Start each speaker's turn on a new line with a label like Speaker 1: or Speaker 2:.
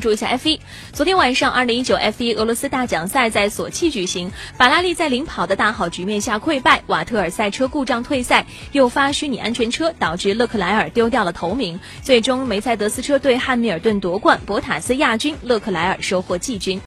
Speaker 1: 注一下 F 一，昨天晚上，二零一九 F 一俄罗斯大奖赛在索契举行，法拉利在领跑的大好局面下溃败，瓦特尔赛车故障退赛，诱发虚拟安全车，导致勒克莱尔丢掉了头名。最终，梅赛德斯车队汉密尔顿夺冠，博塔斯亚军，勒克莱尔收获季军。